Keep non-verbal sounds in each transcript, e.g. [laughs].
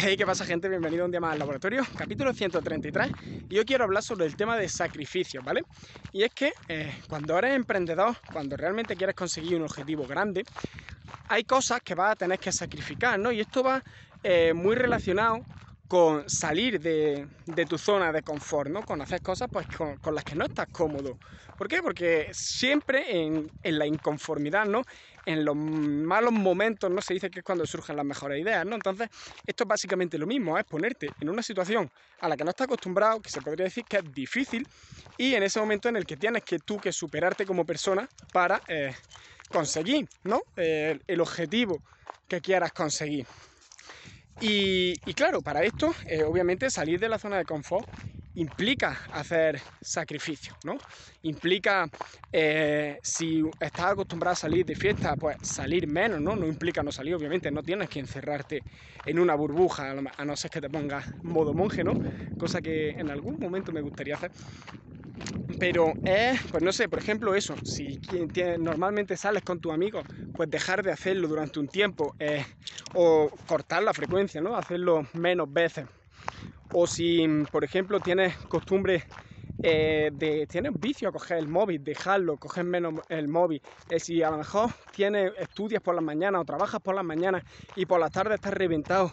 Hey, ¿qué pasa gente? Bienvenido un día más al laboratorio, capítulo 133 y yo quiero hablar sobre el tema de sacrificios, ¿vale? Y es que eh, cuando eres emprendedor, cuando realmente quieres conseguir un objetivo grande, hay cosas que vas a tener que sacrificar, ¿no? Y esto va eh, muy relacionado con salir de, tu zona de confort, ¿no? Con hacer cosas pues, con, las que no estás cómodo. ¿Por qué? Porque siempre en, la inconformidad, ¿no? En los malos momentos, ¿no? Se dice que es cuando surgen las mejores ideas, ¿no? Entonces, esto es básicamente lo mismo, es ponerte en una situación a la que no estás acostumbrado, que se podría decir que es difícil, y en ese momento en el que tienes que tú que superarte como persona para eh, conseguir, ¿no? Eh, el objetivo que quieras conseguir. Y, claro, para esto, eh, obviamente, salir de la zona de confort implica hacer sacrificios, ¿no? Implica, eh, si estás acostumbrado a salir de fiesta, pues salir menos, ¿no? No implica no salir, obviamente, no tienes que encerrarte en una burbuja, a no ser que te pongas modo monje, ¿no? Cosa que en algún momento me gustaría hacer. Pero es, pues no sé, por ejemplo eso, si normalmente sales con tu amigo, pues dejar de hacerlo durante un tiempo eh, o cortar la frecuencia, ¿no? Hacerlo menos veces. O si, por ejemplo, tienes costumbre eh, de, tienes vicio a coger el móvil, dejarlo, coger menos el móvil. Si a lo mejor tienes, estudias por las mañanas o trabajas por las mañanas y por las tardes estás reventado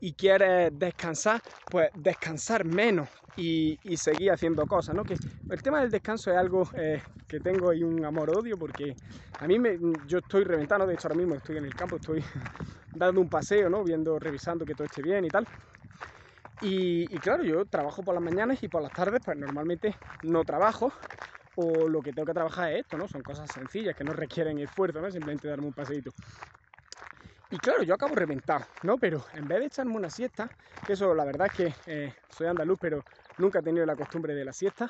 y quieres descansar, pues descansar menos y, seguir haciendo cosas, ¿no? Que el tema del descanso es algo eh, que tengo ahí un amor-odio porque a mí me, yo estoy reventando, de hecho ahora mismo estoy en el campo, estoy [laughs] dando un paseo, ¿no? Viendo, revisando que todo esté bien y tal. Y, claro, yo trabajo por las mañanas y por las tardes, pues normalmente no trabajo. O lo que tengo que trabajar es esto, ¿no? Son cosas sencillas que no requieren esfuerzo, ¿no? Simplemente darme un paseito. Y claro, yo acabo reventado, ¿no? Pero en vez de echarme una siesta, que eso la verdad es que eh, soy andaluz, pero nunca he tenido la costumbre de la siesta,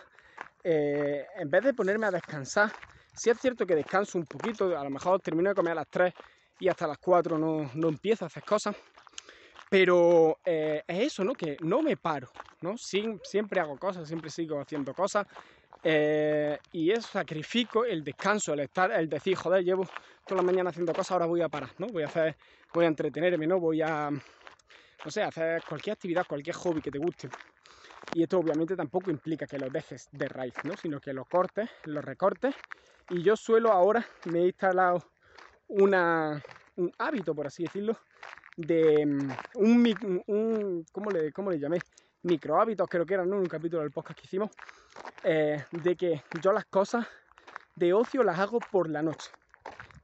eh, en vez de ponerme a descansar, si es cierto que descanso un poquito, a lo mejor termino de comer a las 3 y hasta las 4 no, no empiezo a hacer cosas, pero eh, es eso, ¿no? Que no me paro, ¿no? siempre hago cosas, siempre sigo haciendo cosas. Eh, y eso sacrifico el descanso, el estar, el decir, joder, llevo toda la mañana haciendo cosas, ahora voy a parar, ¿no? Voy a hacer, voy a entretenerme, ¿no? Voy a, no sé, hacer cualquier actividad, cualquier hobby que te guste. Y esto obviamente tampoco implica que lo dejes de raíz, ¿no? Sino que lo cortes, lo recortes. Y yo suelo ahora, me he instalado un hábito, por así decirlo, de mm, un, ¿cómo, le, ¿cómo le llamé? Micro hábitos, creo que era ¿no? un capítulo del podcast que hicimos, eh, de que yo las cosas de ocio las hago por la noche,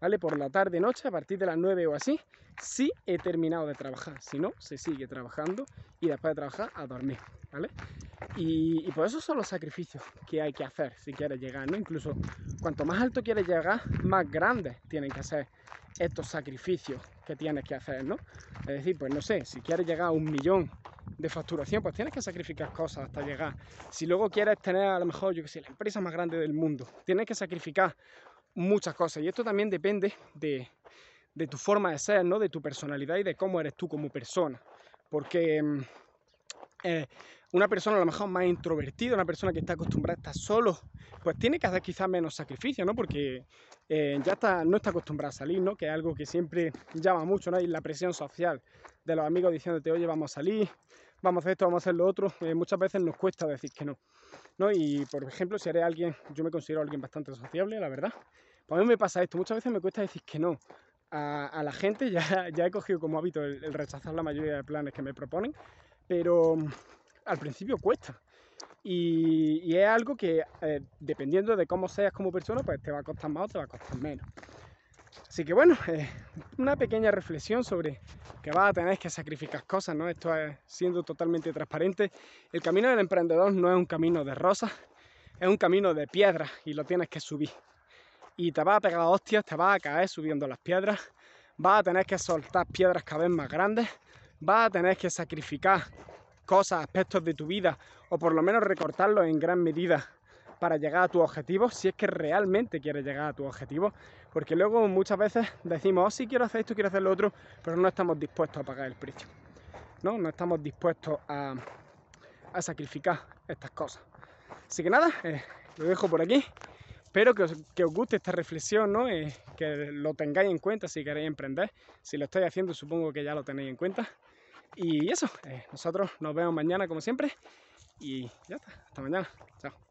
¿vale? Por la tarde, noche, a partir de las 9 o así, sí he terminado de trabajar, si no, se sigue trabajando y después de trabajar a dormir, ¿vale? Y, por eso son los sacrificios que hay que hacer si quieres llegar, ¿no? Incluso cuanto más alto quieres llegar, más grandes tienen que ser estos sacrificios que tienes que hacer, ¿no? Es decir, pues no sé, si quieres llegar a un millón de facturación, pues tienes que sacrificar cosas hasta llegar. Si luego quieres tener a lo mejor, yo que sé, la empresa más grande del mundo, tienes que sacrificar muchas cosas. Y esto también depende de, de tu forma de ser, ¿no? De tu personalidad y de cómo eres tú como persona. Porque mm, eh, una persona a lo mejor más introvertida, una persona que está acostumbrada a estar solo, pues tiene que hacer quizás menos sacrificio, ¿no? Porque eh, ya está, no está acostumbrada a salir, ¿no? Que es algo que siempre llama mucho, ¿no? Y la presión social de los amigos diciéndote, oye, vamos a salir, vamos a hacer esto, vamos a hacer lo otro, eh, muchas veces nos cuesta decir que no, ¿no? Y por ejemplo, si eres alguien, yo me considero alguien bastante sociable, la verdad, pues a mí me pasa esto, muchas veces me cuesta decir que no. A, la gente [laughs] ya, ya he cogido como hábito el rechazar la mayoría de planes que me proponen, pero al principio cuesta. Y, es algo que, eh, dependiendo de cómo seas como persona, pues te va a costar más o te va a costar menos. Así que bueno, eh, una pequeña reflexión sobre que vas a tener que sacrificar cosas, ¿no? Esto es siendo totalmente transparente. El camino del emprendedor no es un camino de rosas, es un camino de piedras y lo tienes que subir. Y te vas a pegar hostias, te vas a caer subiendo las piedras, vas a tener que soltar piedras cada vez más grandes, vas a tener que sacrificar cosas, aspectos de tu vida, o por lo menos recortarlos en gran medida para llegar a tu objetivo, si es que realmente quieres llegar a tu objetivo, porque luego muchas veces decimos, oh sí quiero hacer esto, quiero hacer lo otro, pero no estamos dispuestos a pagar el precio, ¿no? No estamos dispuestos a, sacrificar estas cosas. Así que nada, eh, lo dejo por aquí. Espero que os, guste esta reflexión, ¿no? Eh, que lo tengáis en cuenta si queréis emprender. Si lo estáis haciendo, supongo que ya lo tenéis en cuenta. Y eso, eh, nosotros nos vemos mañana como siempre y ya está, hasta mañana, chao.